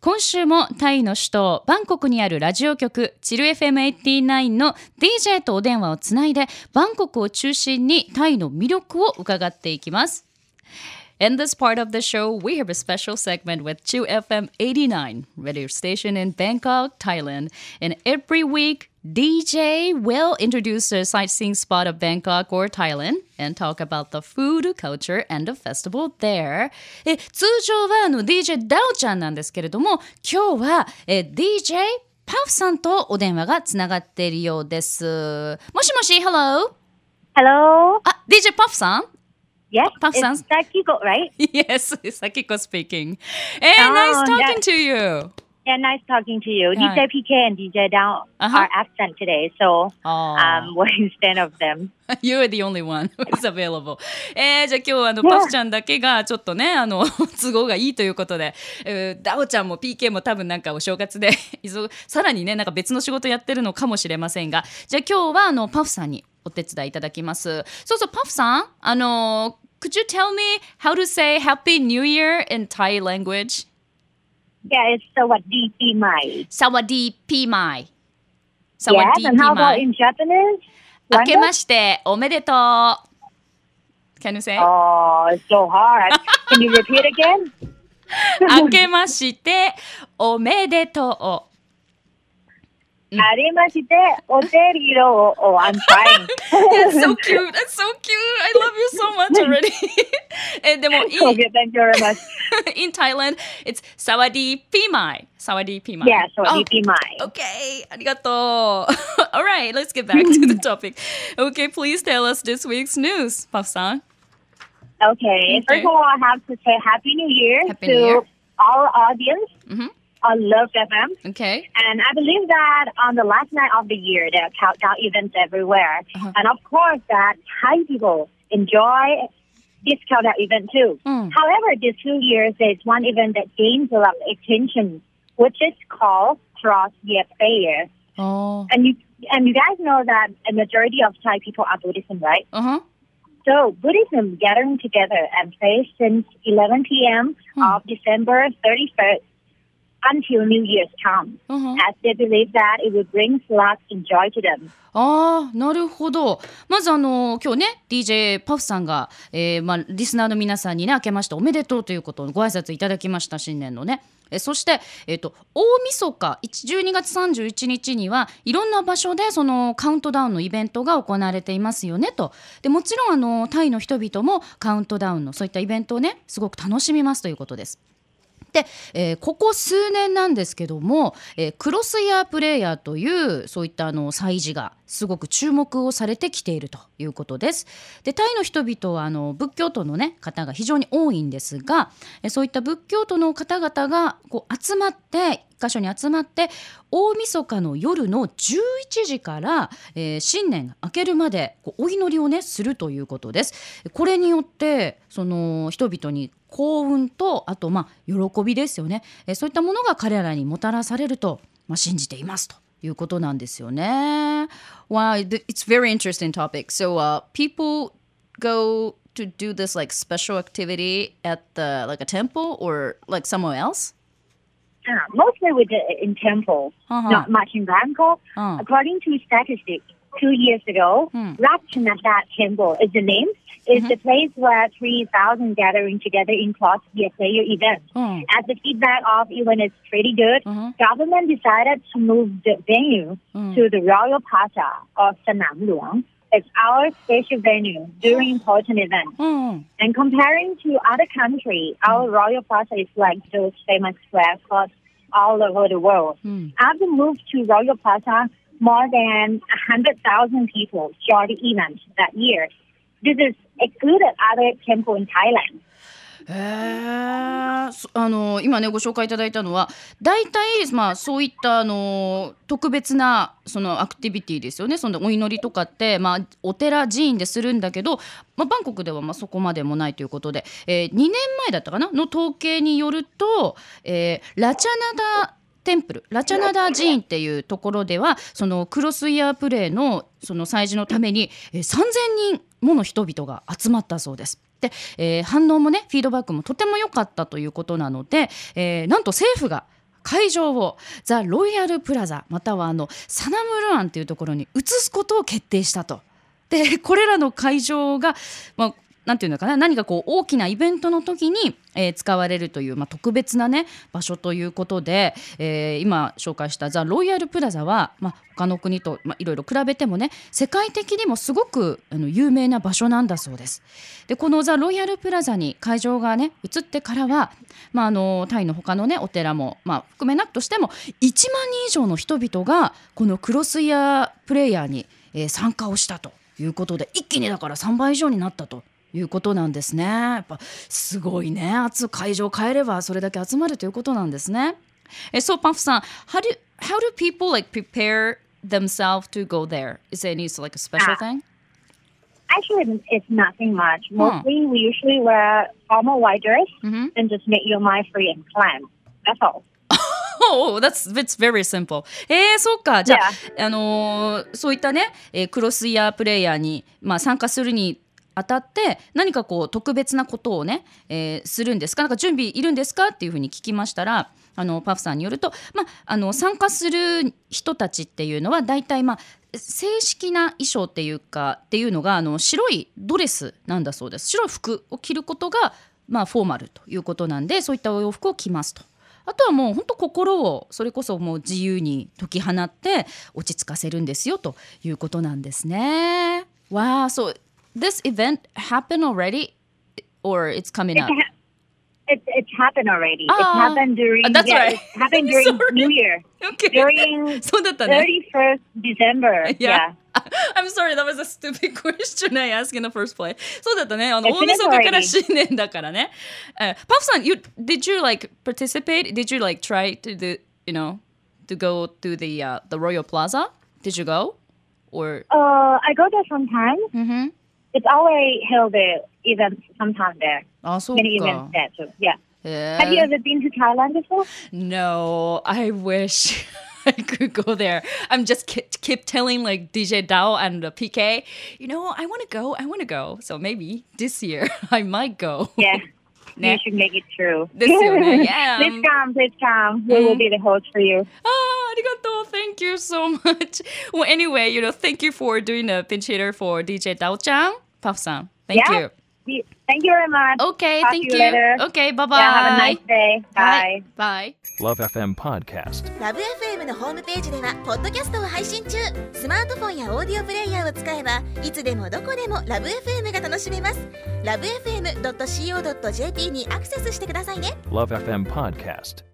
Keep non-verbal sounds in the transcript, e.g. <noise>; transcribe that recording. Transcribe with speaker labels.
Speaker 1: 今週もタイの首都バンコクにあるラジオ局チル FM89 の DJ とお電話をつないでバンコクを中心にタイの魅力を伺っていきます。In this part of the show, we have a special segment with 2FM 89, radio station in Bangkok, Thailand. And every week, DJ will introduce a sightseeing spot of Bangkok or Thailand and talk about the food, culture, and the festival there. え通常はあの DJ ダオちゃんなんですけれども、今日はえ DJ パフさんとお電話がつながっているようです。もしもし、Hello?
Speaker 2: Hello?
Speaker 1: あ、DJ パフさん
Speaker 2: Yes, Puff it's sounds... Sakiko, right?
Speaker 1: yes, it's Sakiko speaking. Hey, oh, nice talking that... to you.
Speaker 2: Yeah, nice talking to you. DJ PK and DJ Down uh-huh. are absent today, so um, we're instead of them.
Speaker 1: You're the only one who's available. えー、じゃあ今日あの、パフちゃんだけがちょっとねあの都合がいいということで、えー、ダオちゃんも PK も多分なんかお正月でさらにねなんか別の仕事やってるのかもしれませんがじゃあ今日はあのパフさんにお手伝いいただきます。そうそうパフさんあの Could you tell me how to say Happy New Year in Thai language?
Speaker 2: Yeah, it's Sawadee Pi
Speaker 1: Sawadee Pi
Speaker 2: Sawadee yes, and how about in Japanese?
Speaker 1: Akemashite omedeto. Can you say?
Speaker 2: Oh, it's so hard. Can you repeat again? <laughs> Akemashite omedeto. Mm. Oh, oh, I'm trying. <laughs>
Speaker 1: That's so cute. That's so cute. I love you so much already. <laughs> and then
Speaker 2: okay, thank you very much. <laughs>
Speaker 1: in Thailand, it's sawadi pimai. Sawadi pimai.
Speaker 2: Yeah, sawadi oh, pimai.
Speaker 1: Okay, arigato. All right, let's get back to the topic. Okay, please tell us this week's news, Pafsan.
Speaker 2: Okay. okay. First of all, I have to say Happy New Year
Speaker 1: Happy
Speaker 2: to
Speaker 1: New Year.
Speaker 2: our audience.
Speaker 1: Mm-hmm
Speaker 2: on Love FM.
Speaker 1: Okay.
Speaker 2: And I believe that on the last night of the year, there are countdown events everywhere. Uh-huh. And of course, that Thai people enjoy this countdown event too. Mm. However, these two years, there's one event that gains a lot of attention, which is called Cross Year Prayer.
Speaker 1: Oh.
Speaker 2: And you and you guys know that a majority of Thai people are Buddhism, right?
Speaker 1: Uh huh.
Speaker 2: So Buddhism gathering together and pray since 11 p.m. Hmm. of December 31st until New Year's come, uh-huh. as they believe that it will bring luck and joy to them.
Speaker 1: ああ、なるほど。まずあの今日ね DJ パフさんが、えー、まあリスナーの皆さんにね明けましておめでとうということをご挨拶いただきました新年のね。えそして、えーと、大晦日12月31日にはいろんな場所でそのカウントダウンのイベントが行われていますよねとでもちろんあのタイの人々もカウントダウンのそういったイベントをねすごく楽しみますということです。で、えー、ここ数年なんですけども、えー、クロスイヤープレイヤーというそういったあの祭事がすごく注目をされてきているということです。でタイの人々はあの仏教徒の、ね、方が非常に多いんですがそういった仏教徒の方々がこう集まって1箇所に集まって大晦日の夜の11時から、えー、新年が明けるまでこうお祈りをねするということです。これによってその人々に幸運とあとまあ喜びですよね、えー、そういったものが彼らにもたらされると、まあ、信じていますと。いうことなんですよね。Wow, it's very interesting topic. So, uh, people go to do this like special activity at the like a temple or like somewhere else?
Speaker 2: Uh, mostly with the, in temple, uh-huh. not much in Bangkok. Uh. According to statistics, two years ago, hmm. Ratchanada Temple is the name. It's mm-hmm. the place where 3,000 gathering together in cross year player event. Mm. As the feedback of event is pretty good, mm-hmm. government decided to move the venue mm. to the Royal Plaza of Sanam Luang. It's our special venue during important events. Mm. And comparing to other countries, our mm. Royal Plaza is like those famous square plots all over the world. Mm. After move to Royal Plaza, more than 100,000 people joined the event that year. This is excluded other temple in Thailand.
Speaker 1: えー、あの今ねご紹介いただいたのは大体、まあ、そういったあの特別なそのアクティビティですよねそのお祈りとかって、まあ、お寺寺院でするんだけど、まあ、バンコクではまあそこまでもないということで、えー、2年前だったかな？の統計によると、えー、ラチャナダテンプルラチャナダ寺院っていうところではそのクロスイヤープレーのその祭事のために、3,000人もの人々が集まったそうです。で、えー、反応もねフィードバックもとても良かったということなので、えー、なんと政府が会場をザ・ロイヤルプラザまたはあのサナムルアンというところに移すことを決定したと。でこれらの会場が、まあ、なんていうのかな何かこう大きなイベントの時に、えー、使われるという、まあ、特別なね場所ということで、えー、今紹介したザ・ロイヤルプラザは、まあ、他の国と、まあ、いろいろ比べてもね世界的にもすごくあの有名な場所なんだそうです。でこのザ・ロイヤルプラザに会場がね移ってからは、まあ、あのタイの他のねお寺も、まあ、含めなくとしても1万人以上の人々がこのクロスイヤープレイヤーに、えー、参加をしたということで一気にだから3倍以上になったということなんですね。やっぱすごいね。圧会場変えればそれだけ集まるということなんですね。え、そうパンフさん、how do how do people like prepare themselves to go there? Is there any like a special thing?
Speaker 2: Actually, it's nothing much. Mostly, we usually wear formal white dress mm-hmm. and just make your mind free and plan. That's all.
Speaker 1: oh, that's that's very simple. えー、そうか。じゃあ.あのー、そういったね、えー、クロスイヤープレイヤーに、まあ、参加するに当たって何かこう特別なことをね、えー、するんですか？なんか準備いるんですか？っていうふうに聞きましたらあのパフさんによると、まあ、の参加する人たちっていうのは大体ま正式な衣装っていうかっていうのがあの白いドレスなんだそうです白い服を着ることがまあフォーマルということなんでそういったお洋服を着ますと。あとはもう本当心をそれこそもう自由に解き放って落ち着かせるんですよということなんですね。わあそう this event happened already, or it's coming
Speaker 2: it's
Speaker 1: up?
Speaker 2: Ha- it's it's happened already. Oh, it happened during.
Speaker 1: That's
Speaker 2: yeah,
Speaker 1: right.
Speaker 2: It happened <laughs> during New Year.
Speaker 1: Okay.
Speaker 2: During thirty <laughs> first December. <laughs> Yeah. yeah.
Speaker 1: I'm sorry, that was a stupid question I asked in the first place. そうだったね。あの大晦日から新年だからね。Uh, パフさん、you did you like participate? Did you like try to do you know to go to the uh, the Royal Plaza? Did you go? Or
Speaker 2: uh, I go there sometimes.
Speaker 1: Mm-hmm.
Speaker 2: It's always held the events sometime there.
Speaker 1: Ah, so
Speaker 2: Many events there too. Yeah. yeah. Have you ever been to Thailand before?
Speaker 1: No, I wish. <laughs> I could go there. I'm just keep, keep telling like DJ Dao and the PK, you know, I want to go, I want to go. So maybe this year <laughs> I might go.
Speaker 2: Yeah. You <laughs> should make it true.
Speaker 1: This year, yeah.
Speaker 2: please come, please come. We will be the host for you.
Speaker 1: Ah, arigato. Thank you so much. Well, anyway, you know, thank you for doing a pinch hitter for DJ Dao-chan. Puff-san, thank
Speaker 2: yeah. you. Thank you very much.
Speaker 1: Okay,
Speaker 2: Talk
Speaker 1: thank
Speaker 2: you.
Speaker 1: you. Okay, bye bye.
Speaker 2: Yeah, have a nice day. Bye.
Speaker 1: Bye.
Speaker 3: Love FM Podcast.
Speaker 4: Love FM のホームページではポッドキャストを配信中。スマートフォンやオーディオプレイヤーを使えばいつでもどこでもラブ FM が楽しめます。ラブ FM.co.jp にアクセスしてくださいね。
Speaker 3: Love FM Podcast.